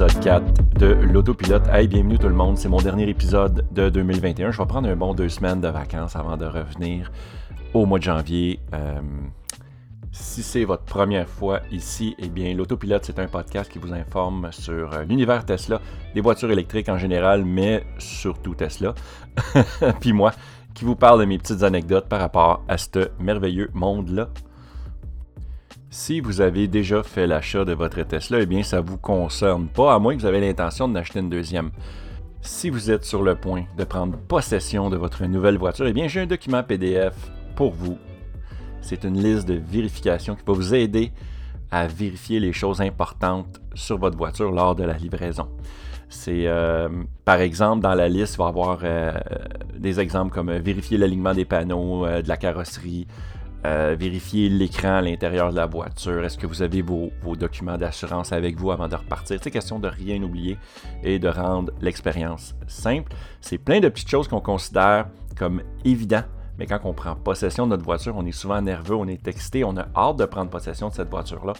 l'épisode 4 de l'autopilote. Hey, bienvenue tout le monde, c'est mon dernier épisode de 2021. Je vais prendre un bon deux semaines de vacances avant de revenir au mois de janvier. Euh, si c'est votre première fois ici, eh bien, l'autopilote, c'est un podcast qui vous informe sur euh, l'univers Tesla, des voitures électriques en général, mais surtout Tesla. Puis moi, qui vous parle de mes petites anecdotes par rapport à ce merveilleux monde-là. Si vous avez déjà fait l'achat de votre Tesla, eh bien ça ne vous concerne pas, à moins que vous avez l'intention de n'acheter une deuxième. Si vous êtes sur le point de prendre possession de votre nouvelle voiture, eh bien j'ai un document PDF pour vous. C'est une liste de vérification qui va vous aider à vérifier les choses importantes sur votre voiture lors de la livraison. C'est, euh, par exemple, dans la liste, il va y avoir euh, des exemples comme euh, vérifier l'alignement des panneaux, de la carrosserie, euh, vérifier l'écran à l'intérieur de la voiture. Est-ce que vous avez vos, documents d'assurance avec vous avant de repartir? C'est question de rien oublier et de rendre l'expérience simple. C'est plein de petites choses qu'on considère comme évidentes mais quand on prend possession de notre voiture, on est souvent nerveux, on est excité, on a hâte de prendre possession de cette voiture-là.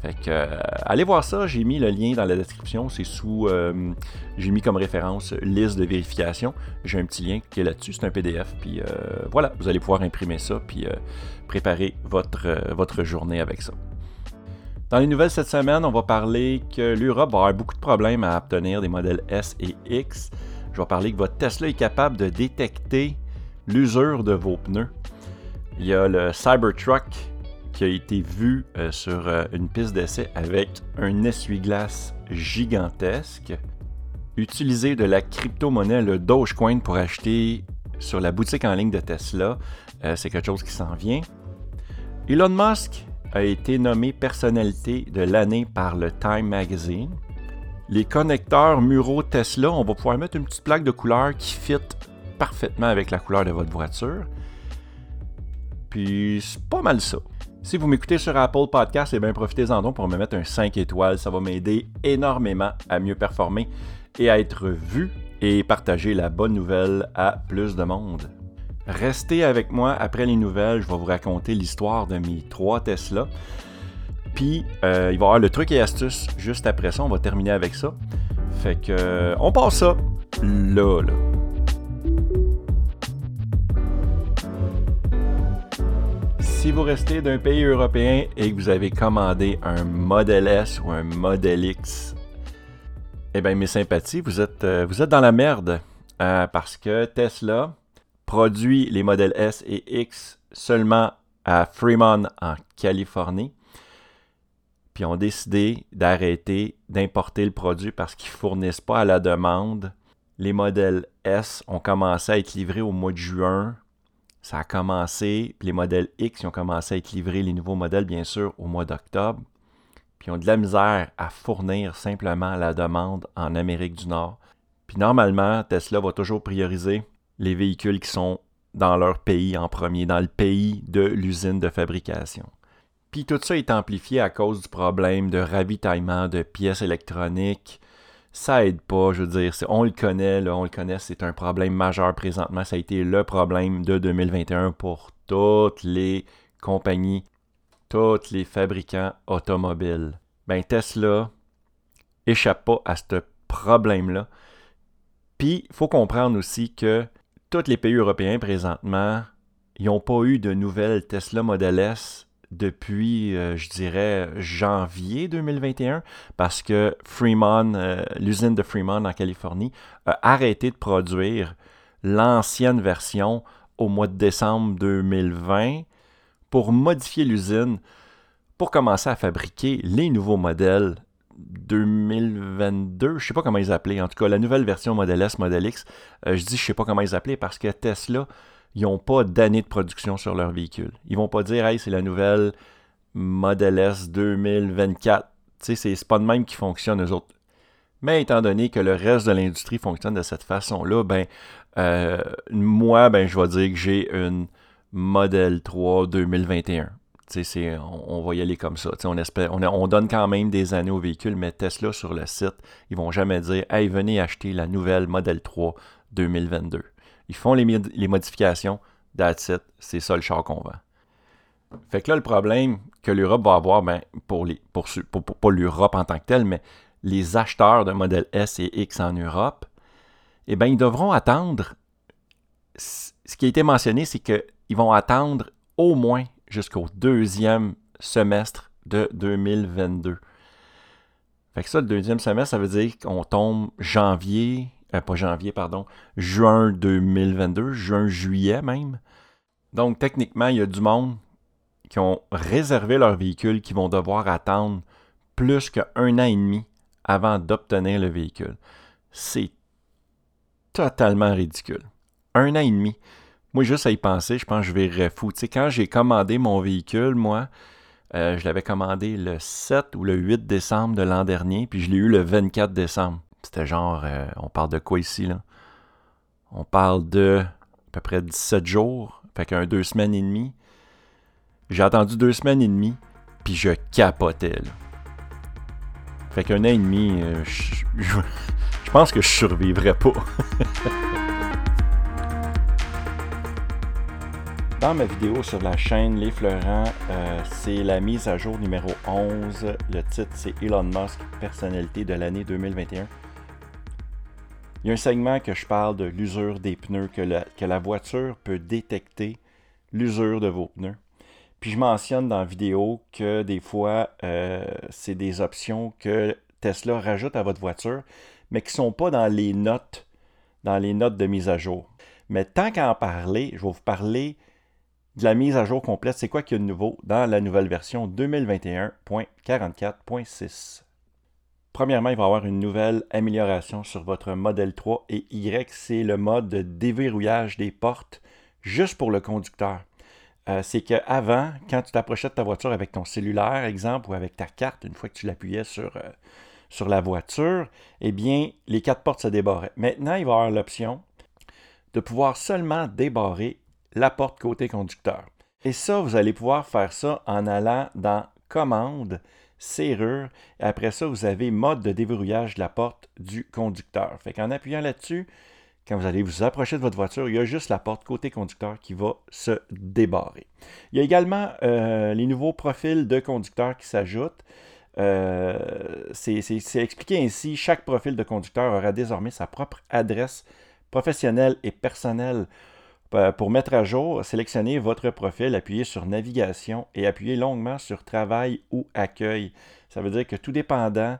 Fait que, euh, allez voir ça, j'ai mis le lien dans la description, c'est sous, euh, j'ai mis comme référence liste de vérification. J'ai un petit lien qui est là-dessus, c'est un PDF, puis euh, voilà, vous allez pouvoir imprimer ça, puis préparer votre, votre journée avec ça. Dans les nouvelles cette semaine, on va parler que l'Europe va avoir beaucoup de problèmes à obtenir des modèles S et X. Je vais parler que votre Tesla est capable de détecter l'usure de vos pneus. Il y a le Cybertruck qui a été vu euh, sur euh, une piste d'essai avec un essuie-glace gigantesque. Utiliser de la crypto-monnaie, le Dogecoin, pour acheter sur la boutique en ligne de Tesla, euh, c'est quelque chose qui s'en vient. Elon Musk a été nommé personnalité de l'année par le Time Magazine. Les connecteurs muraux Tesla, on va pouvoir mettre une petite plaque de couleur qui fit parfaitement avec la couleur de votre voiture. Puis c'est pas mal ça. Si vous m'écoutez sur Apple Podcast, eh bien profitez-en donc pour me mettre un 5 étoiles. Ça va m'aider énormément à mieux performer et à être vu et partager la bonne nouvelle à plus de monde. Restez avec moi après les nouvelles, je vais vous raconter l'histoire de mes trois Tesla. Puis euh, il va y avoir le truc et astuce juste après ça, on va terminer avec ça. Fait que euh, on passe ça là là. Si vous restez d'un pays européen et que vous avez commandé un Model S ou un Model X, eh bien, mes sympathies, vous êtes, euh, vous êtes dans la merde. Euh, parce que Tesla produit les modèles S et X seulement à Fremont, en Californie. Puis ont décidé d'arrêter d'importer le produit parce qu'ils ne fournissent pas à la demande. Les modèles S ont commencé à être livrés au mois de juin ça a commencé, puis les modèles X ont commencé à être livrés, les nouveaux modèles, bien sûr, au mois d'octobre. Puis ils ont de la misère à fournir simplement la demande en Amérique du Nord. Puis normalement, Tesla va toujours prioriser les véhicules qui sont dans leur pays en premier, dans le pays de l'usine de fabrication. Puis tout ça est amplifié à cause du problème de ravitaillement de pièces électroniques, ça aide pas, je veux dire, on le connaît, on le connaît, c'est un problème majeur présentement. Ça a été le problème de 2021 pour toutes les compagnies, tous les fabricants automobiles. Ben Tesla échappe pas à ce problème-là. Puis, il faut comprendre aussi que tous les pays européens présentement, ils n'ont pas eu de nouvelles Tesla Model S depuis, euh, je dirais, janvier 2021, parce que Fremont, euh, l'usine de Fremont en Californie, a arrêté de produire l'ancienne version au mois de décembre 2020 pour modifier l'usine pour commencer à fabriquer les nouveaux modèles 2022, je sais pas comment ils appelaient, en tout cas la nouvelle version Model S, Model X, euh, je dis je sais pas comment ils appelaient parce que Tesla ils n'ont pas d'année de production sur leur véhicule. Ils vont pas dire, hey, c'est la nouvelle Model S 2024. Tu sais, c'est pas de même qui fonctionne, eux autres. Mais étant donné que le reste de l'industrie fonctionne de cette façon-là, ben, euh, moi, ben, je vais dire que j'ai une Model 3 2021. C'est, on, va y aller comme ça. On, espère, on, on, donne quand même des années au véhicule, mais Tesla sur le site, ils vont jamais dire Hey, venez acheter la nouvelle Model 3 2022. Ils font les, modifications, that's c'est ça le char qu'on vend. Fait que là, le problème que l'Europe va avoir, ben, pour les, pour, pas l'Europe en tant que telle, mais les acheteurs de modèle S et X en Europe, eh bien, ils devront attendre. Ce qui a été mentionné, c'est qu'ils vont attendre au moins jusqu'au deuxième semestre de 2022. Fait que ça, le deuxième semestre, ça veut dire qu'on tombe janvier, euh, pas janvier, pardon, juin 2022, juin-juillet même. Donc, techniquement, il y a du monde qui ont réservé leur véhicule qui vont devoir attendre plus qu'un an et demi avant d'obtenir le véhicule. C'est totalement ridicule. Un an et demi. Moi, juste à y penser, je pense que je vais fou. Tu sais, quand j'ai commandé mon véhicule, moi, euh, je l'avais commandé le 7 ou le 8 décembre de l'an dernier, puis je l'ai eu le 24 décembre. C'était genre, euh, on parle de quoi ici, là? On parle de à peu près 17 jours, fait qu'un deux semaines et demie. J'ai attendu deux semaines et demie, puis je capotais. Fait qu'un an et demi, euh, je, je pense que je survivrais pas. Dans ma vidéo sur la chaîne Les Fleurants, euh, c'est la mise à jour numéro 11. Le titre, c'est Elon Musk, personnalité de l'année 2021. Il y a un segment que je parle de l'usure des pneus, que la, que la voiture peut détecter l'usure de vos pneus. Puis je mentionne dans la vidéo que des fois, euh, c'est des options que Tesla rajoute à votre voiture, mais qui ne sont pas dans les notes, dans les notes de mise à jour. Mais tant qu'à en parler, je vais vous parler de la mise à jour complète. C'est quoi qu'il y a de nouveau dans la nouvelle version 2021.44.6? Premièrement, il va y avoir une nouvelle amélioration sur votre modèle 3 et Y, c'est le mode de déverrouillage des portes juste pour le conducteur. Euh, c'est qu'avant, quand tu t'approchais de ta voiture avec ton cellulaire, exemple, ou avec ta carte, une fois que tu l'appuyais sur, euh, sur la voiture, eh bien, les quatre portes se débarraient. Maintenant, il va y avoir l'option de pouvoir seulement débarrer la porte côté conducteur. Et ça, vous allez pouvoir faire ça en allant dans Commande, Serrure, après ça, vous avez mode de déverrouillage de la porte du conducteur. Fait qu'en appuyant là-dessus, quand vous allez vous approcher de votre voiture, il y a juste la porte côté conducteur qui va se débarrer. Il y a également euh, les nouveaux profils de conducteurs qui s'ajoutent. Euh, c'est expliqué ainsi, chaque profil de conducteur aura désormais sa propre adresse professionnelle et personnelle. Pour mettre à jour, sélectionnez votre profil, appuyez sur Navigation et appuyez longuement sur Travail ou Accueil. Ça veut dire que tout dépendant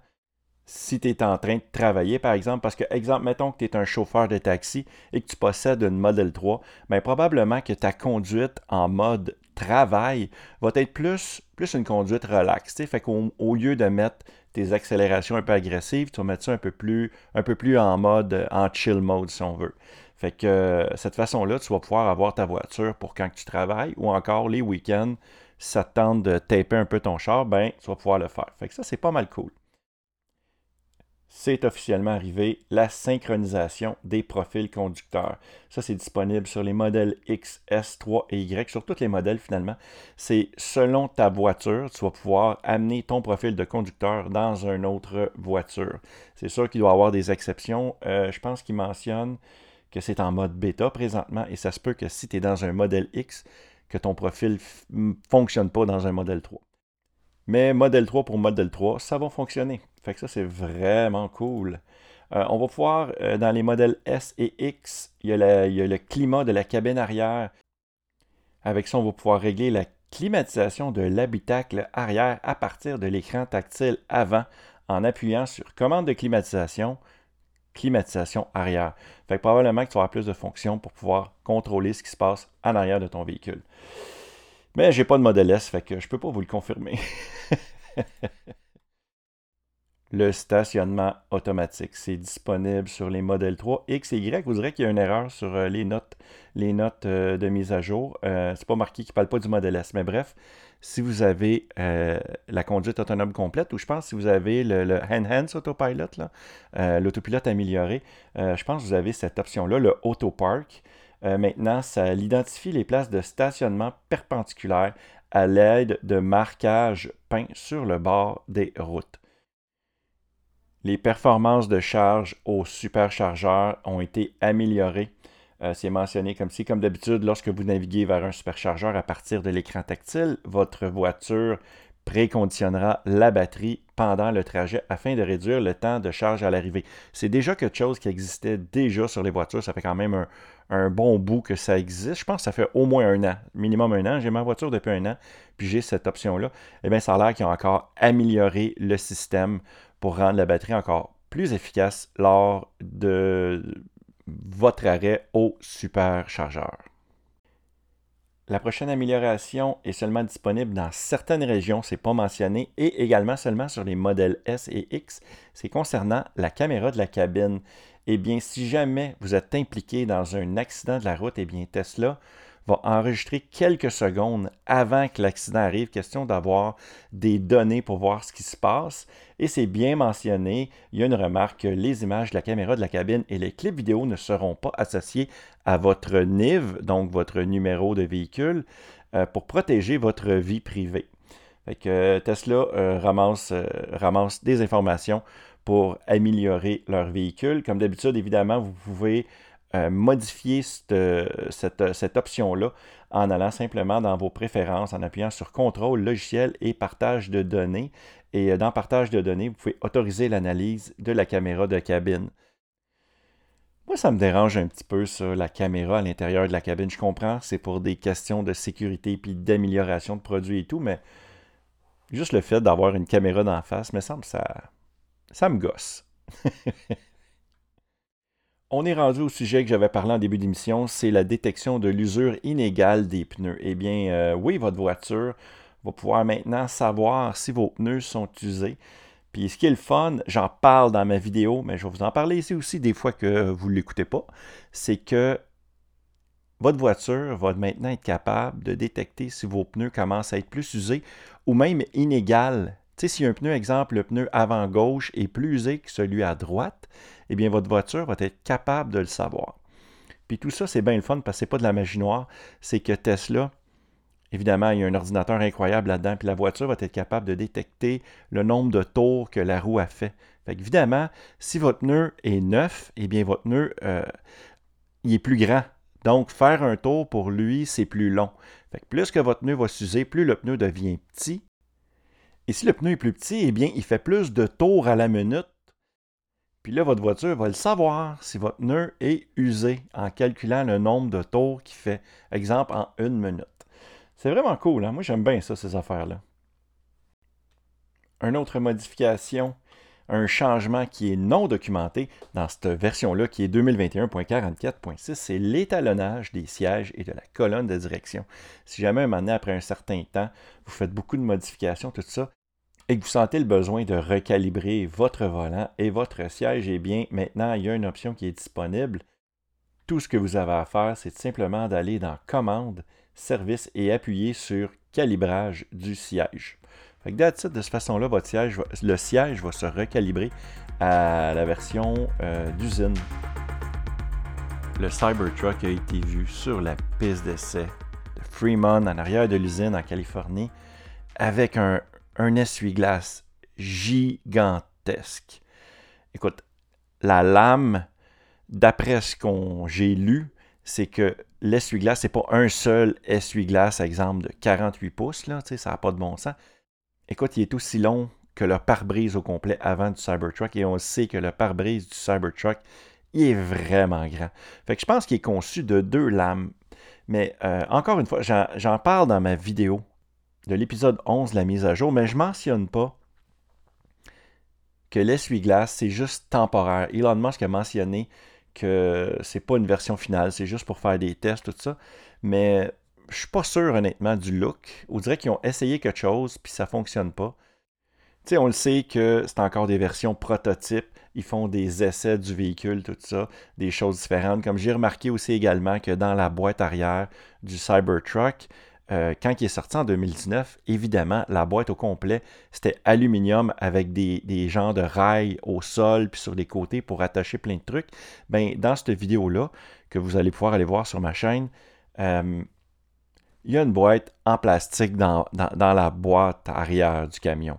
si tu es en train de travailler, par exemple, parce que, exemple, mettons que tu es un chauffeur de taxi et que tu possèdes une Model 3, bien, probablement que ta conduite en mode travail va être plus, plus une conduite relaxe. Fait qu'au au lieu de mettre tes accélérations un peu agressives, tu vas mettre ça un peu plus, un peu plus en mode, en chill mode, si on veut. Fait que euh, cette façon-là, tu vas pouvoir avoir ta voiture pour quand tu travailles ou encore les week-ends, si ça te tente de taper un peu ton char, ben, tu vas pouvoir le faire. Fait que ça, c'est pas mal cool c'est officiellement arrivé, la synchronisation des profils conducteurs. Ça, c'est disponible sur les modèles X, S, 3 et Y, sur tous les modèles finalement. C'est selon ta voiture, tu vas pouvoir amener ton profil de conducteur dans une autre voiture. C'est sûr qu'il doit y avoir des exceptions. Euh, je pense qu'il mentionne que c'est en mode bêta présentement et ça se peut que si tu es dans un modèle X, que ton profil ne fonctionne pas dans un modèle 3. Mais modèle 3 pour modèle 3, ça va fonctionner. Fait que ça, c'est vraiment cool. Euh, on va pouvoir, euh, dans les modèles S et X, il y, a le climat de la cabine arrière. Avec ça, on va pouvoir régler la climatisation de l'habitacle arrière à partir de l'écran tactile avant en appuyant sur commande de climatisation, climatisation arrière. Fait que probablement que tu auras plus de fonctions pour pouvoir contrôler ce qui se passe en arrière de ton véhicule. Mais j'ai pas de modèle S, fait que je peux pas vous le confirmer. le stationnement automatique. C'est disponible sur les modèles 3 X et Y. Vous direz qu'il y a une erreur sur euh, les notes, les notes euh, de mise à jour. Euh, c'est pas marqué qu'il ne parle pas du modèle S. Mais bref, si vous avez la conduite autonome complète, ou je pense si vous avez le, le Enhance Autopilot, l'autopilote amélioré, je pense que vous avez cette option-là, le Auto Park. maintenant, ça identifie les places de stationnement perpendiculaires à l'aide de marquages peints sur le bord des routes. Les performances de charge au superchargeur ont été améliorées. Euh, c'est mentionné comme si, comme d'habitude, lorsque vous naviguez vers un superchargeur à partir de l'écran tactile, votre voiture préconditionnera la batterie pendant le trajet afin de réduire le temps de charge à l'arrivée. C'est déjà quelque chose qui existait déjà sur les voitures. Ça fait quand même un, bon bout que ça existe. Je pense que ça fait au moins un an, minimum un an. J'ai ma voiture depuis un an, puis j'ai cette option-là. Eh bien, ça a l'air qu'ils ont encore amélioré le système pour rendre la batterie encore plus efficace lors de votre arrêt au superchargeur. La prochaine amélioration est seulement disponible dans certaines régions, c'est pas mentionné, et également seulement sur les modèles S et X. C'est concernant la caméra de la cabine. Eh bien, si jamais vous êtes impliqué dans un accident de la route, eh bien Tesla va enregistrer quelques secondes avant que l'accident arrive, question d'avoir des données pour voir ce qui se passe. Et c'est bien mentionné, il y a une remarque, les images de la caméra de la cabine et les clips vidéo ne seront pas associés à votre NIV, donc votre numéro de véhicule, euh, pour protéger votre vie privée. Euh, Tesla euh, ramasse, ramasse des informations pour améliorer leur véhicule. Comme d'habitude, évidemment, vous pouvez euh, modifier cette, option-là en allant simplement dans vos préférences, en appuyant sur Contrôle, Logiciel et Partage de données. Et euh, dans Partage de données, vous pouvez autoriser l'analyse de la caméra de cabine. Moi, ça me dérange un petit peu, ça, la caméra à l'intérieur de la cabine. Je comprends, c'est pour des questions de sécurité puis d'amélioration de produits et tout, mais juste le fait d'avoir une caméra d'en face, me semble ça, ça me gosse. On est rendu au sujet que j'avais parlé en début d'émission, c'est la détection de l'usure inégale des pneus. Eh bien, euh, oui, votre voiture va pouvoir maintenant savoir si vos pneus sont usés. Puis ce qui est le fun, j'en parle dans ma vidéo, mais je vais vous en parler ici aussi des fois que vous ne l'écoutez pas, c'est que votre voiture va maintenant être capable de détecter si vos pneus commencent à être plus usés ou même inégales. Tu sais, si un pneu, exemple, le pneu avant gauche est plus usé que celui à droite, eh bien, votre voiture va être capable de le savoir. Puis tout ça, c'est bien le fun parce que ce n'est pas de la magie noire. C'est que Tesla, évidemment, il y a un ordinateur incroyable là-dedans, puis la voiture va être capable de détecter le nombre de tours que la roue a fait. Fait évidemment, si votre pneu est neuf, eh bien, votre pneu, euh, il est plus grand. Donc, faire un tour pour lui, c'est plus long. Fait plus que votre pneu va s'user, plus le pneu devient petit. Et si le pneu est plus petit, eh bien, il fait plus de tours à la minute puis là, votre voiture va le savoir si votre pneu est usé en calculant le nombre de tours qu'il fait. Exemple, en une minute. C'est vraiment cool. Hein? Moi, j'aime bien ça, ces affaires-là. Une autre modification, un changement qui est non documenté dans cette version-là, qui est 2021.44.6, c'est l'étalonnage des sièges et de la colonne de direction. Si jamais un moment après un certain temps, vous faites beaucoup de modifications, tout ça, et que vous sentez le besoin de recalibrer votre volant et votre siège, eh bien, maintenant, il y a une option qui est disponible. Tout ce que vous avez à faire, c'est simplement d'aller dans Commande, Service et appuyer sur Calibrage du siège. Fait que de cette façon-là, votre siège, le siège va se recalibrer à la version euh, d'usine. Le Cybertruck a été vu sur la piste d'essai de Fremont, en arrière de l'usine en Californie, avec un, un essuie-glace gigantesque. Écoute, la lame, d'après ce qu'on j'ai lu, c'est que l'essuie-glace, c'est pas un seul essuie-glace, exemple de 48 pouces, ça n'a pas de bon sens. Écoute, il est aussi long que le pare-brise au complet avant du Cybertruck, et on sait que le pare-brise du Cybertruck, il est vraiment grand. Fait que je pense qu'il est conçu de deux lames. Mais euh, encore une fois, j'en parle dans ma vidéo de l'épisode 11 la mise à jour, mais je ne mentionne pas que l'essuie-glace, c'est juste temporaire. Elon Musk a mentionné que c'est pas une version finale, c'est juste pour faire des tests, tout ça. Mais je suis pas sûr, honnêtement, du look. On dirait qu'ils ont essayé quelque chose, puis ça fonctionne pas. Tu sais, on le sait que c'est encore des versions prototypes. Ils font des essais du véhicule, tout ça, des choses différentes. Comme j'ai remarqué aussi également que dans la boîte arrière du Cybertruck, euh, quand il est sorti en 2019, évidemment, la boîte au complet, c'était aluminium avec des, des, genres de rails au sol puis sur les côtés pour attacher plein de trucs. Ben, dans cette vidéo-là, que vous allez pouvoir aller voir sur ma chaîne, euh, il y a une boîte en plastique dans, la boîte arrière du camion.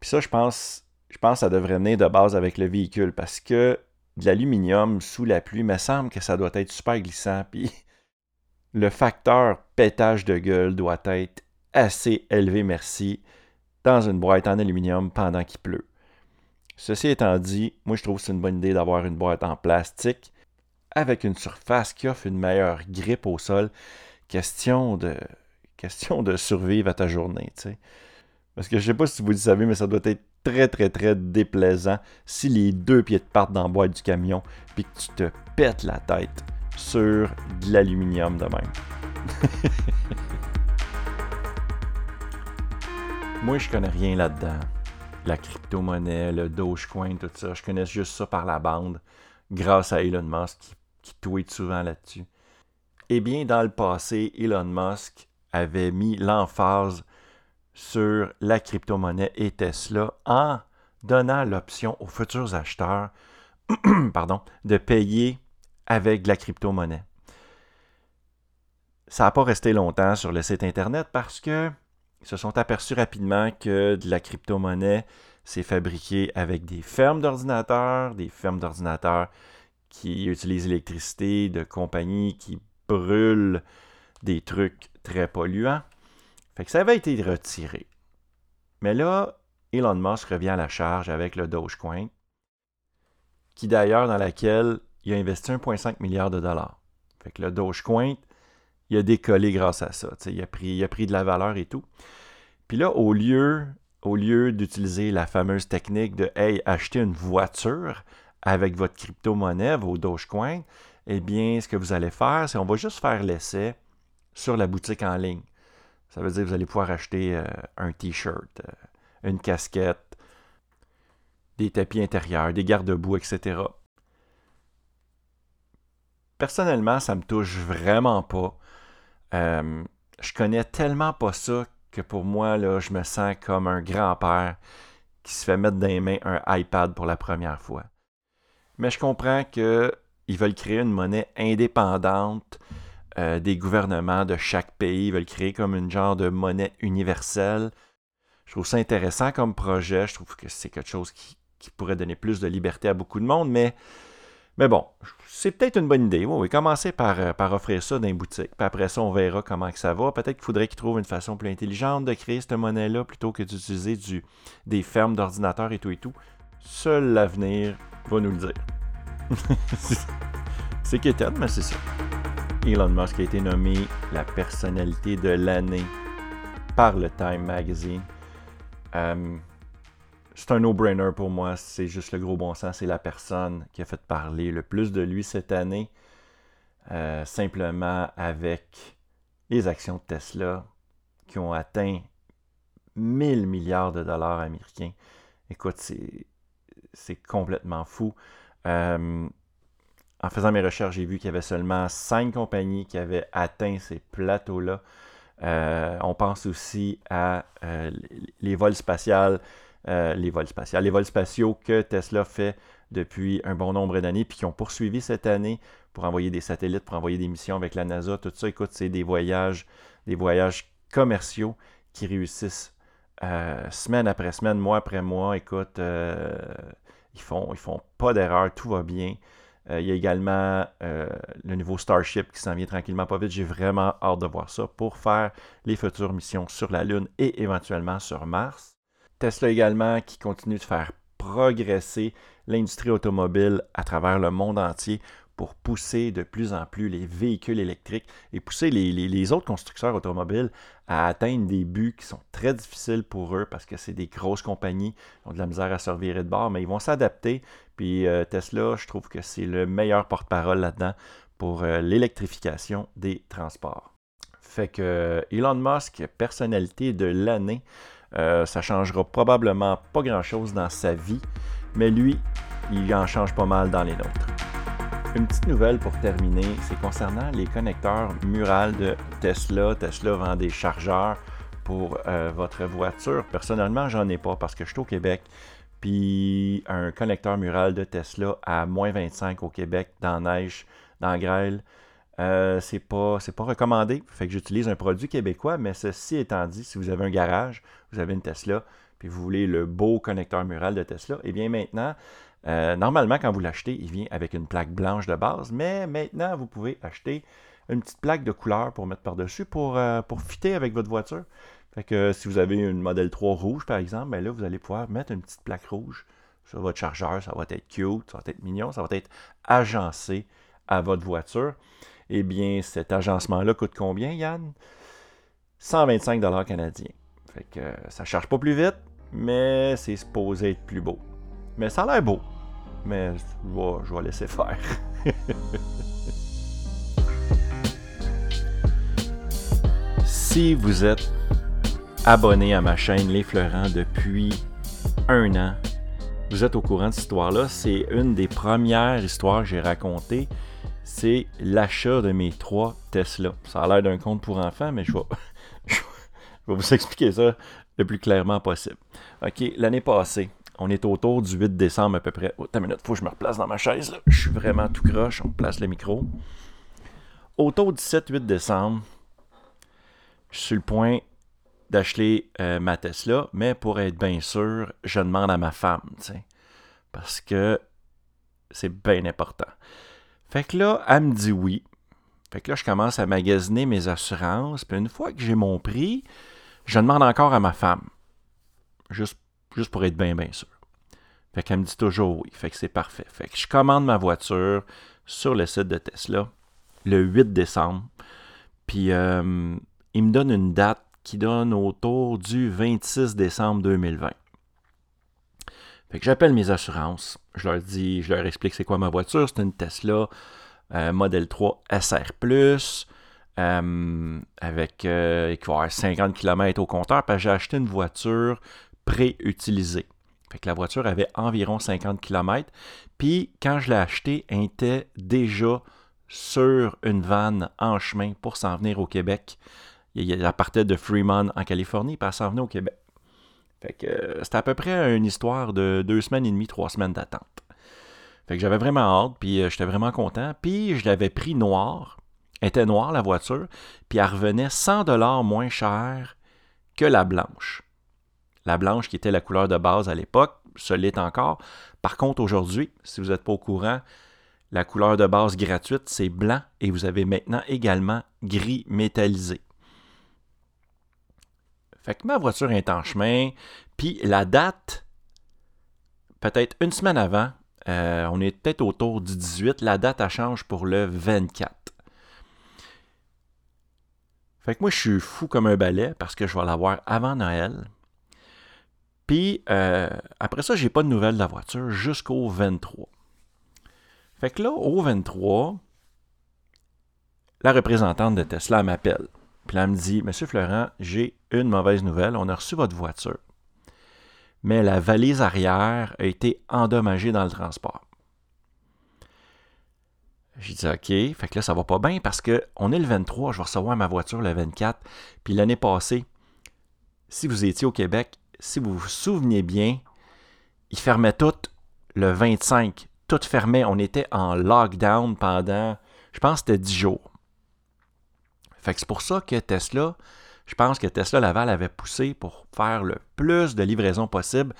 Puis ça, je pense, je pense que ça devrait venir de base avec le véhicule parce que de l'aluminium sous la pluie, me semble que ça doit être super glissant. Puis le facteur pétage de gueule doit être assez élevé, merci. dans une boîte en aluminium pendant qu'il pleut. Ceci étant dit, moi je trouve que c'est une bonne idée d'avoir une boîte en plastique avec une surface qui offre une meilleure grippe au sol. Question de, question de survivre à ta journée. sais. Parce que je sais pas si vous le savez, mais ça doit être très très très déplaisant si les deux pieds te partent dans la boîte du camion puis que tu te pètes la tête sur de l'aluminium de même. Moi, je connais rien là-dedans. La crypto-monnaie, le Dogecoin, tout ça. Je connais juste ça par la bande, grâce à Elon Musk qui, qui tweet souvent là-dessus. Eh bien, dans le passé, Elon Musk avait mis l'emphase sur la crypto-monnaie et Tesla en donnant l'option aux futurs acheteurs pardon, de payer avec de la crypto-monnaie. Ça n'a pas resté longtemps sur le site Internet parce que se sont aperçus rapidement que de la crypto-monnaie, c'est fabriqué avec des fermes d'ordinateurs, des fermes d'ordinateurs qui utilisent l'électricité de compagnies qui brûlent des trucs très polluants. Fait que ça avait été retiré. Mais là, Elon Musk revient à la charge avec le Dogecoin, qui d'ailleurs dans laquelle il a investi 1,5 milliard de dollars. Fait que le Dogecoin, il a décollé grâce à ça. Il a, pris, il a pris de la valeur et tout. Puis là, au lieu, au lieu d'utiliser la fameuse technique de Hey, acheter une voiture avec votre crypto-monnaie, vos Dogecoin, eh bien, ce que vous allez faire, c'est on va juste faire l'essai sur la boutique en ligne. Ça veut dire que vous allez pouvoir acheter euh, un t-shirt, euh, une casquette, des tapis intérieurs, des garde-boue, etc. Personnellement, ça me touche vraiment pas. Euh, je connais tellement pas ça que pour moi, là, je me sens comme un grand-père qui se fait mettre dans les mains un iPad pour la première fois. Mais je comprends qu'ils veulent créer une monnaie indépendante euh, des gouvernements de chaque pays. Ils veulent créer comme une genre de monnaie universelle. Je trouve ça intéressant comme projet. Je trouve que c'est quelque chose qui, qui pourrait donner plus de liberté à beaucoup de monde, mais mais bon, c'est peut-être une bonne idée. Oui, commencer par, euh, par offrir ça dans les boutiques. Puis après ça, on verra comment ça va. Peut-être qu'il faudrait qu'ils trouvent une façon plus intelligente de créer cette monnaie-là plutôt que d'utiliser du, des fermes d'ordinateurs et tout et tout. Seul l'avenir va nous le dire. c'est quétaine, mais c'est ça. Elon Musk a été nommé la personnalité de l'année par le Time Magazine. Euh, c'est un no-brainer pour moi. C'est juste le gros bon sens. C'est la personne qui a fait parler le plus de lui cette année. Euh, simplement avec les actions de Tesla qui ont atteint 1000 milliards de dollars américains. Écoute, c'est complètement fou. Euh, en faisant mes recherches, j'ai vu qu'il y avait seulement 5 compagnies qui avaient atteint ces plateaux-là. Euh, on pense aussi à les vols spatials euh, les vols spatiaux. Les vols spatiaux que Tesla fait depuis un bon nombre d'années, puis qui ont poursuivi cette année pour envoyer des satellites, pour envoyer des missions avec la NASA. Tout ça, écoute, c'est des voyages, des voyages commerciaux qui réussissent euh, semaine après semaine, mois après mois. Écoute, euh, ils font, ils font pas d'erreur, tout va bien. il y a également le nouveau Starship qui s'en vient tranquillement pas vite. J'ai vraiment hâte de voir ça pour faire les futures missions sur la Lune et éventuellement sur Mars. Tesla également qui continue de faire progresser l'industrie automobile à travers le monde entier pour pousser de plus en plus les véhicules électriques et pousser les, autres constructeurs automobiles à atteindre des buts qui sont très difficiles pour eux parce que c'est des grosses compagnies qui ont de la misère à se revirer de bord, mais ils vont s'adapter. Puis euh, Tesla, je trouve que c'est le meilleur porte-parole là-dedans pour euh, l'électrification des transports. Fait que Elon Musk, personnalité de l'année, euh, ça changera probablement pas grand-chose dans sa vie, mais lui, il en change pas mal dans les nôtres. Une petite nouvelle pour terminer, c'est concernant les connecteurs murales de Tesla. Tesla vend des chargeurs pour euh, votre voiture. Personnellement, j'en ai pas parce que je suis au Québec. Puis un connecteur mural de Tesla à moins 25 au Québec, dans neige, dans grêle, euh, c'est pas, pas recommandé. Fait que j'utilise un produit québécois, mais ceci étant dit, si vous avez un garage, vous avez une Tesla, puis vous voulez le beau connecteur mural de Tesla, eh bien maintenant, euh, normalement, quand vous l'achetez, il vient avec une plaque blanche de base, mais maintenant, vous pouvez acheter une petite plaque de couleur pour mettre par-dessus pour, euh, pour fitter avec votre voiture. Fait que si vous avez une modèle 3 rouge, par exemple, ben là, vous allez pouvoir mettre une petite plaque rouge sur votre chargeur. Ça va être cute, ça va être mignon, ça va être agencé à votre voiture. Eh bien, cet agencement-là coûte combien, Yann? 125 canadiens. Fait que ça charge pas plus vite, mais c'est supposé être plus beau. Mais ça a l'air beau. Mais je vais, je vais laisser faire. si vous êtes abonné à ma chaîne Les Fleurants depuis un an, vous êtes au courant de cette histoire-là. C'est une des premières histoires que j'ai racontées. C'est l'achat de mes trois Tesla. Ça a l'air d'un compte pour enfants, mais je vais, je vous expliquer ça le plus clairement possible. OK, l'année passée, on est autour du 8 décembre à peu près. Oh, une minute, faut que je me replace dans ma chaise. Je suis vraiment tout croche. On place le micro. Autour du 7-8 décembre, je suis sur le point d'acheter euh, ma Tesla, mais pour être bien sûr, je demande à ma femme, parce que c'est bien important. Fait que là, elle me dit oui. Fait que là, je commence à magasiner mes assurances, puis une fois que j'ai mon prix, je demande encore à ma femme, juste, juste pour être bien, bien sûr. Fait qu'elle me dit toujours oui. Fait que c'est parfait. Fait que je commande ma voiture sur le site de Tesla le 8 décembre. Puis euh, il me donne une date qui donne autour du 26 décembre 2020. Fait que j'appelle mes assurances. Je leur dis, je leur explique c'est quoi ma voiture. C'est une Tesla euh, Model 3 SR+, euh, avec euh, 50 km au compteur, parce que j'ai acheté une voiture pré-utilisée. La voiture avait environ 50 km. Puis quand je l'ai achetée, elle était déjà sur une vanne en chemin pour s'en venir au Québec. Elle partait de Fremont en Californie, puis elle s'en venait au Québec. Fait euh, c'était à peu près une histoire de deux semaines et demie, trois semaines d'attente. Fait que j'avais vraiment hâte, puis j'étais vraiment content. Puis je l'avais pris noir, était noire la voiture, puis elle revenait 100 dollars moins cher que la blanche. La blanche qui était la couleur de base à l'époque, ce l'est encore. Par contre, aujourd'hui, si vous n'êtes pas au courant, la couleur de base gratuite, c'est blanc et vous avez maintenant également gris métallisé. Fait que ma voiture est en chemin, puis la date, peut-être une semaine avant, euh, on est peut-être autour du 18, la date, change pour le 24. Fait que moi, je suis fou comme un balai parce que je vais l'avoir avant Noël. Puis euh, après ça, j'ai pas de nouvelles de la voiture jusqu'au 23. Fait que là, au 23, la représentante de Tesla m'appelle. Puis elle me dit Monsieur Florent, j'ai une mauvaise nouvelle. On a reçu votre voiture. Mais la valise arrière a été endommagée dans le transport. J'ai dit OK, fait que là, ça va pas bien parce qu'on est le 23, je vais recevoir ma voiture le 24. Puis l'année passée, si vous étiez au Québec, si vous vous souvenez bien, ils fermaient tout le 25. Tout fermait. On était en lockdown pendant, je pense c'était 10 jours. Fait que c'est pour ça que Tesla, je pense que Tesla Laval avait poussé pour faire le plus de livraisons possible.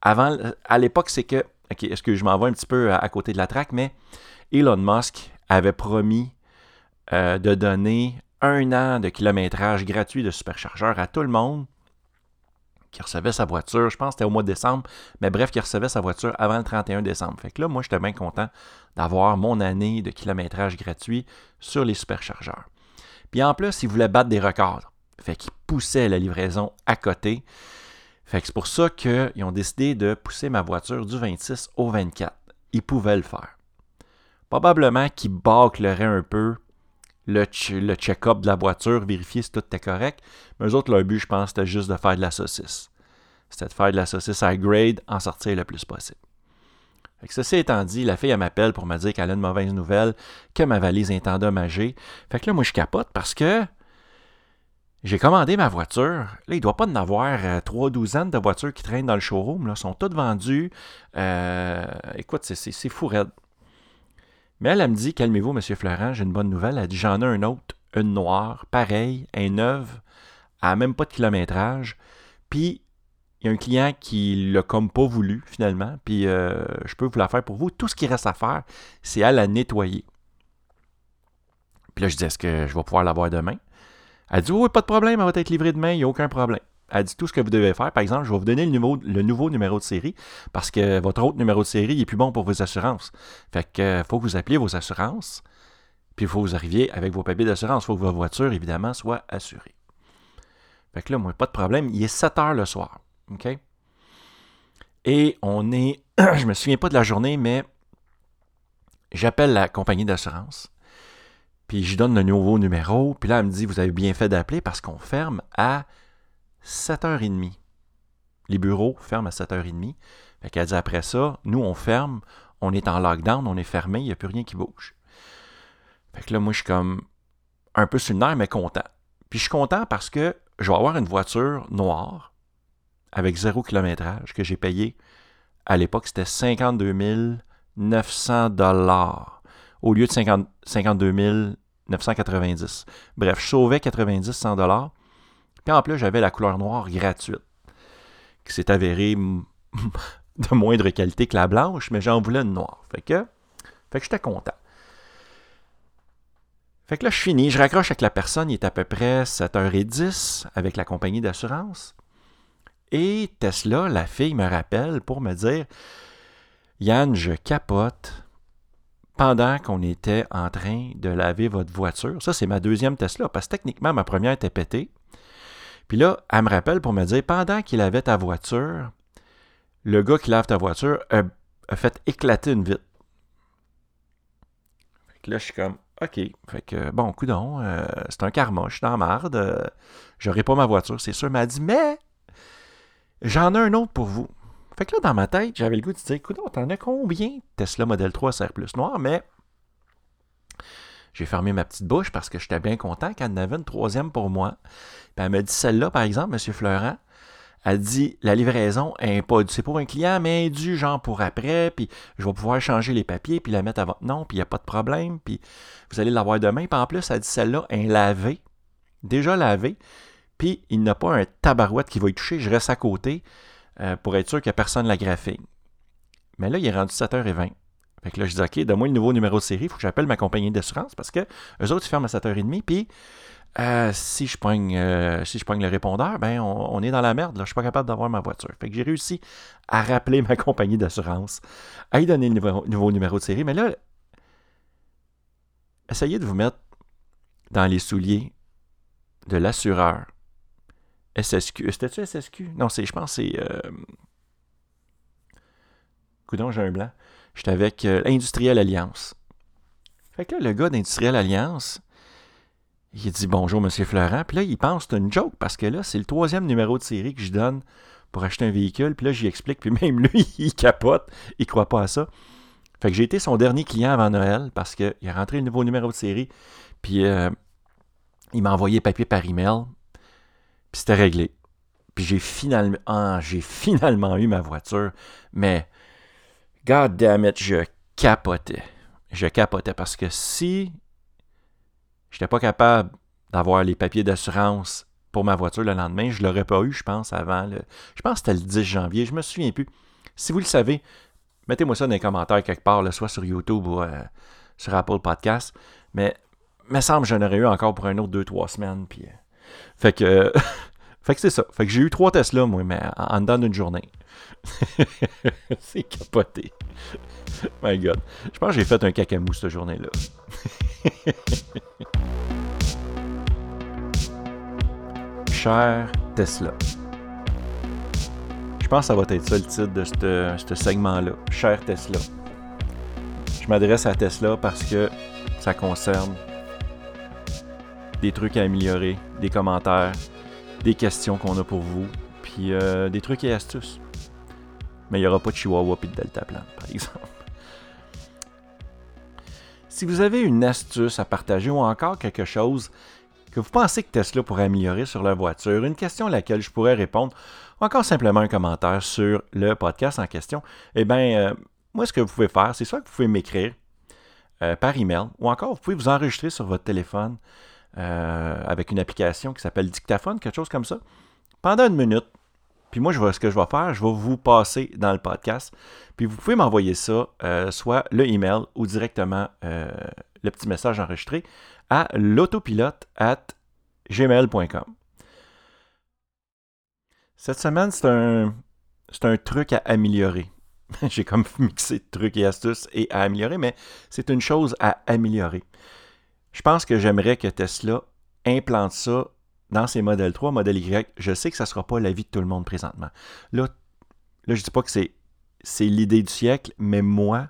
Avant, à l'époque, c'est que, ok, est-ce que je m'en vais un petit peu à côté de la traque, mais Elon Musk avait promis euh, de donner un an de kilométrage gratuit de superchargeur à tout le monde qui recevait sa voiture, je pense que c'était au mois de décembre, mais bref, qui recevait sa voiture avant le 31 décembre. Fait que là, moi, j'étais bien content d'avoir mon année de kilométrage gratuit sur les superchargeurs. Puis en plus, il voulait battre des records. Fait qu'il poussait la livraison à côté. Fait que c'est pour ça qu'ils ont décidé de pousser ma voiture du 26 au 24. Ils pouvaient le faire. Probablement qu'ils bâcleraient un peu le, le check-up de la voiture, vérifier si tout était correct. Mais eux autres, leur but, je pense, c'était juste de faire de la saucisse. C'était de faire de la saucisse à grade, en sortir le plus possible. Fait ceci étant dit, la fille, elle m'appelle pour me dire qu'elle a une mauvaise nouvelle, que ma valise est endommagée. Fait que là, moi, je capote parce que j'ai commandé ma voiture. Là, il ne doit pas en avoir euh, trois douzaines de voitures qui traînent dans le showroom. Là, sont toutes vendues. Euh, écoute, c'est fou raide. Mais elle, elle me dit Calmez-vous, M. Florent, j'ai une bonne nouvelle. Elle dit J'en ai un autre, une noire, pareil, un neuve, à même pas de kilométrage. Puis, il y a un client qui l'a comme pas voulu, finalement. Puis, euh, je peux vous la faire pour vous. Tout ce qui reste à faire, c'est à la nettoyer. Puis là, je dis Est-ce que je vais pouvoir l'avoir demain? Elle dit Oui, pas de problème, elle va être livrée demain, il n'y a aucun problème. Elle dit tout ce que vous devez faire. Par exemple, je vais vous donner le nouveau, numéro de série parce que votre autre numéro de série est plus bon pour vos assurances. Fait que faut que vous appeliez vos assurances. Puis il faut que vous arriviez avec vos papiers d'assurance. Il faut que votre voiture, évidemment, soit assurée. Fait que là, moi, pas de problème. Il est 7 heures le soir. OK? Et on est. je me souviens pas de la journée, mais j'appelle la compagnie d'assurance. Puis je donne le nouveau numéro. Puis là, elle me dit Vous avez bien fait d'appeler parce qu'on ferme à 7h30. Les bureaux ferment à 7h30. Fait qu'elle dit après ça, nous, on ferme, on est en lockdown, on est fermé, il n'y a plus rien qui bouge. Fait que là, moi, je suis comme un peu sur le nerf, mais content. Puis je suis content parce que je vais avoir une voiture noire avec zéro kilométrage que j'ai payé. À l'époque, c'était 52 900 dollars au lieu de 50, 52 990. Bref, je sauvais 90 100 dollars. Puis en plus, j'avais la couleur noire gratuite, qui s'est avérée de moindre qualité que la blanche, mais j'en voulais une noire. Fait que, fait que j'étais content. Fait que là, je finis, je raccroche avec la personne, il est à peu près 7h10 avec la compagnie d'assurance. Et Tesla, la fille, me rappelle pour me dire Yann, je capote pendant qu'on était en train de laver votre voiture. Ça, c'est ma deuxième Tesla, parce que techniquement, ma première était pétée. Puis là, elle me rappelle pour me dire pendant qu'il lavait ta voiture, le gars qui lave ta voiture a, fait éclater une vitre. Fait que là, je suis comme OK. Fait que, bon, coudon, euh, c'est un karma, je suis dans marde. Euh, j'aurai pas ma voiture, c'est sûr. Mais elle dit, mais j'en ai un autre pour vous. Fait que là, dans ma tête, j'avais le goût de dire, coudon, t'en as combien? Tesla Model 3 sert plus noir, mais j'ai fermé ma petite bouche parce que j'étais bien content qu'elle en avait une troisième pour moi. Puis elle m'a dit, celle-là, par exemple, M. Fleurant, elle dit la livraison est pas c'est pour un client, mais du genre pour après, puis je vais pouvoir changer les papiers, puis la mettre à votre nom, puis il n'y a pas de problème, puis vous allez l'avoir demain. Puis en plus, elle dit celle-là est lavée, déjà lavée, puis il n'a pas un tabarouette qui va y toucher, je reste à côté euh, pour être sûr que personne ne la graphine. Mais là, il est rendu 7h20. Fait que là, je dis, OK, donne-moi le nouveau numéro de série, il faut que j'appelle ma compagnie d'assurance parce que eux autres, ils ferment à 7h30, puis euh, si je pogne euh, si je le répondeur, ben on, est dans la merde. Là. Je suis pas capable d'avoir ma voiture. Fait que j'ai réussi à rappeler ma compagnie d'assurance, à y donner le nouveau, numéro de série. Mais là, essayez de vous mettre dans les souliers de l'assureur. SSQ. C'était-tu SSQ? Non, c'est, je pense que c'est. Euh... Coudon, j'ai un blanc. J'étais avec euh, Alliance. Fait que là, le gars d'Industriel Alliance, il dit bonjour, monsieur Florent. Puis là, il pense que c'est une joke parce que là, c'est le troisième numéro de série que je donne pour acheter un véhicule. Puis là, j'y explique. Puis même lui, il capote. Il croit pas à ça. Fait que j'ai été son dernier client avant Noël parce qu'il a rentré le nouveau numéro de série. Puis euh, il m'a envoyé papier par email. Puis c'était réglé. Puis j'ai finalement, ah, j'ai finalement eu ma voiture. Mais, god damn it, je capotais. Je capotais parce que si je n'étais pas capable d'avoir les papiers d'assurance pour ma voiture le lendemain. Je ne l'aurais pas eu, je pense, avant le. Je pense que c'était le 10 janvier, je ne me souviens plus. Si vous le savez, mettez-moi ça dans les commentaires quelque part, soit sur YouTube ou euh, sur Apple Podcast. Mais me semble que j'en aurais eu encore pour un autre 2-3 semaines. Puis, euh, fait que. fait que c'est ça. Fait que j'ai eu trois Tesla, moi, mais en, dedans d'une journée. c'est capoté. My God. Je pense que j'ai fait un cacamou cette journée-là. Cher Tesla. Je pense que ça va être ça le titre de ce segment-là. Cher Tesla. Je m'adresse à Tesla parce que ça concerne des trucs à améliorer, des commentaires, des questions qu'on a pour vous, puis euh, des trucs et astuces. Mais il n'y aura pas de Chihuahua et de Deltaplan, par exemple. Si vous avez une astuce à partager ou encore quelque chose que vous pensez que Tesla pourrait améliorer sur leur voiture, une question à laquelle je pourrais répondre, ou encore simplement un commentaire sur le podcast en question, eh bien, euh, moi, ce que vous pouvez faire, c'est soit que vous pouvez m'écrire euh, par email, ou encore vous pouvez vous enregistrer sur votre téléphone euh, avec une application qui s'appelle Dictaphone, quelque chose comme ça, pendant une minute. Puis moi, je vois, ce que je vais faire, je vais vous passer dans le podcast. Puis vous pouvez m'envoyer ça, euh, soit le email ou directement euh, le petit message enregistré à l'autopilote at gmail.com. Cette semaine, c'est un, c'est un truc à améliorer. J'ai comme mixé trucs et astuces et à améliorer, mais c'est une chose à améliorer. Je pense que j'aimerais que Tesla implante ça dans ses modèles 3, modèle Y. Je sais que ça ne sera pas l'avis de tout le monde présentement. Là, là je ne dis pas que c'est, l'idée du siècle, mais moi,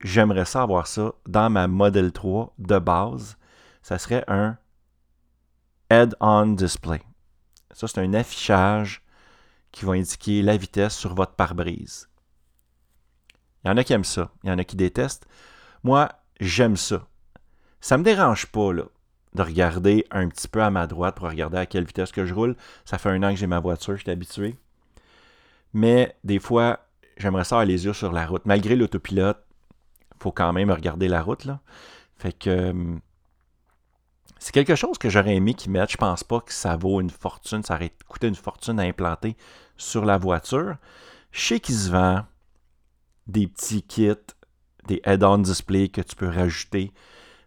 j'aimerais ça avoir ça dans ma modèle 3 de base. Ça serait un head-on display. Ça, c'est un affichage qui va indiquer la vitesse sur votre pare-brise. Il y en a qui aiment ça, il y en a qui détestent. Moi, j'aime ça. Ça me dérange pas là, de regarder un petit peu à ma droite pour regarder à quelle vitesse que je roule. Ça fait un an que j'ai ma voiture, je suis habitué. Mais des fois, j'aimerais ça avoir les yeux sur la route. Malgré l'autopilote, il faut quand même regarder la route. Là. Fait que euh, c'est quelque chose que j'aurais aimé qu'ils mettent. Je pense pas que ça vaut une fortune. Ça aurait coûté une fortune à implanter sur la voiture. Je sais qu'ils se vend des petits kits, des head-on display que tu peux rajouter.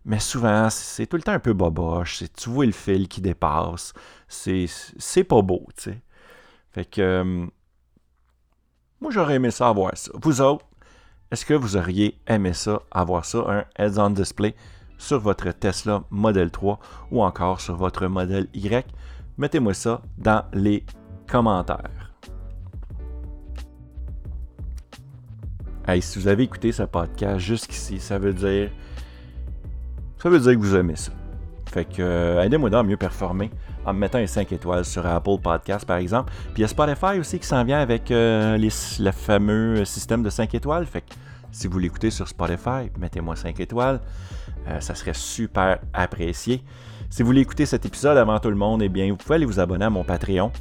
Mais souvent, c'est tout le temps un peu boboche. Tu vois le fil qui dépasse. C'est pas beau, tu sais. Fait que. Euh, moi, j'aurais aimé ça avoir ça. Vous autres, est-ce que vous auriez aimé ça, avoir ça, un heads-on display sur votre Tesla Model 3 ou encore sur votre modèle Y? Mettez-moi ça dans les commentaires. Hey, si vous avez écouté ce podcast jusqu'ici, ça veut dire. Ça veut dire que vous aimez ça. Fait que euh, aidez-moi à mieux performer en me mettant un 5 étoiles sur Apple Podcast, par exemple. Puis il y a Spotify aussi qui s'en vient avec euh, le fameux système de 5 étoiles. Fait que si vous l'écoutez sur Spotify, mettez-moi 5 étoiles. Euh, ça serait super apprécié. Si vous voulez écouter cet épisode avant tout le monde, eh bien, vous pouvez aller vous abonner à mon Patreon.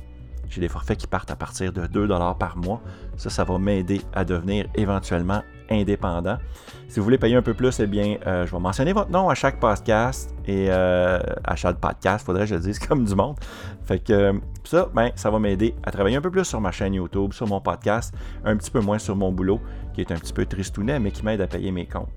J'ai des forfaits qui partent à partir de 2 par mois. Ça, ça va m'aider à devenir éventuellement indépendant. Si vous voulez payer un peu plus, eh bien, euh, je vais mentionner votre nom à chaque podcast et euh, à chaque podcast, faudrait que je le dise comme du monde. Fait que euh, ça, ben, ça va m'aider à travailler un peu plus sur ma chaîne YouTube, sur mon podcast, un petit peu moins sur mon boulot, qui est un petit peu tristounet, mais qui m'aide à payer mes comptes.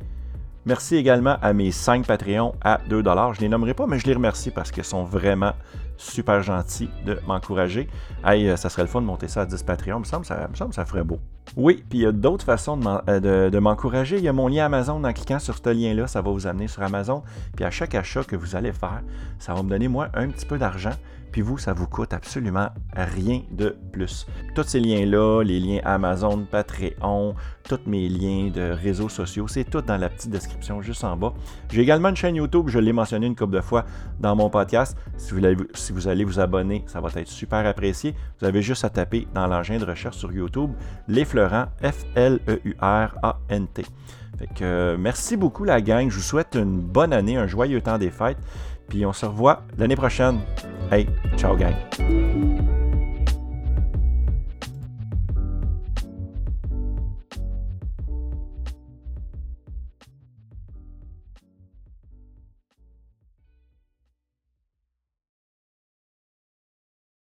Merci également à mes 5 Patreons à 2 Je ne les nommerai pas, mais je les remercie parce qu'ils sont vraiment super gentils de m'encourager. Hey, euh, ça serait le fun de monter ça à 10 Patreons. Me semble, ça, me ça ferait beau. Oui, puis il y a d'autres façons euh, de m'encourager. Il y a mon lien Amazon. En cliquant sur ce lien-là, ça va vous amener sur Amazon. Puis à chaque achat que vous allez faire, ça va me donner, moi, un petit peu d'argent puis vous, ça vous coûte absolument rien de plus. Tous ces liens-là, les liens Amazon, Patreon, tous mes liens de réseaux sociaux, c'est tout dans la petite description juste en bas. J'ai également une chaîne YouTube, je l'ai mentionné une couple de fois dans mon podcast. Si vous, allez, vous abonner, ça va être super apprécié. Vous avez juste à taper dans l'engin de recherche sur YouTube Les Fleurants, F-L-E-U-R-A-N-T. Fait que, euh, merci beaucoup la gang, je vous souhaite une bonne année, un joyeux temps des fêtes. Puis on se revoit l'année prochaine. Hey, ciao gang.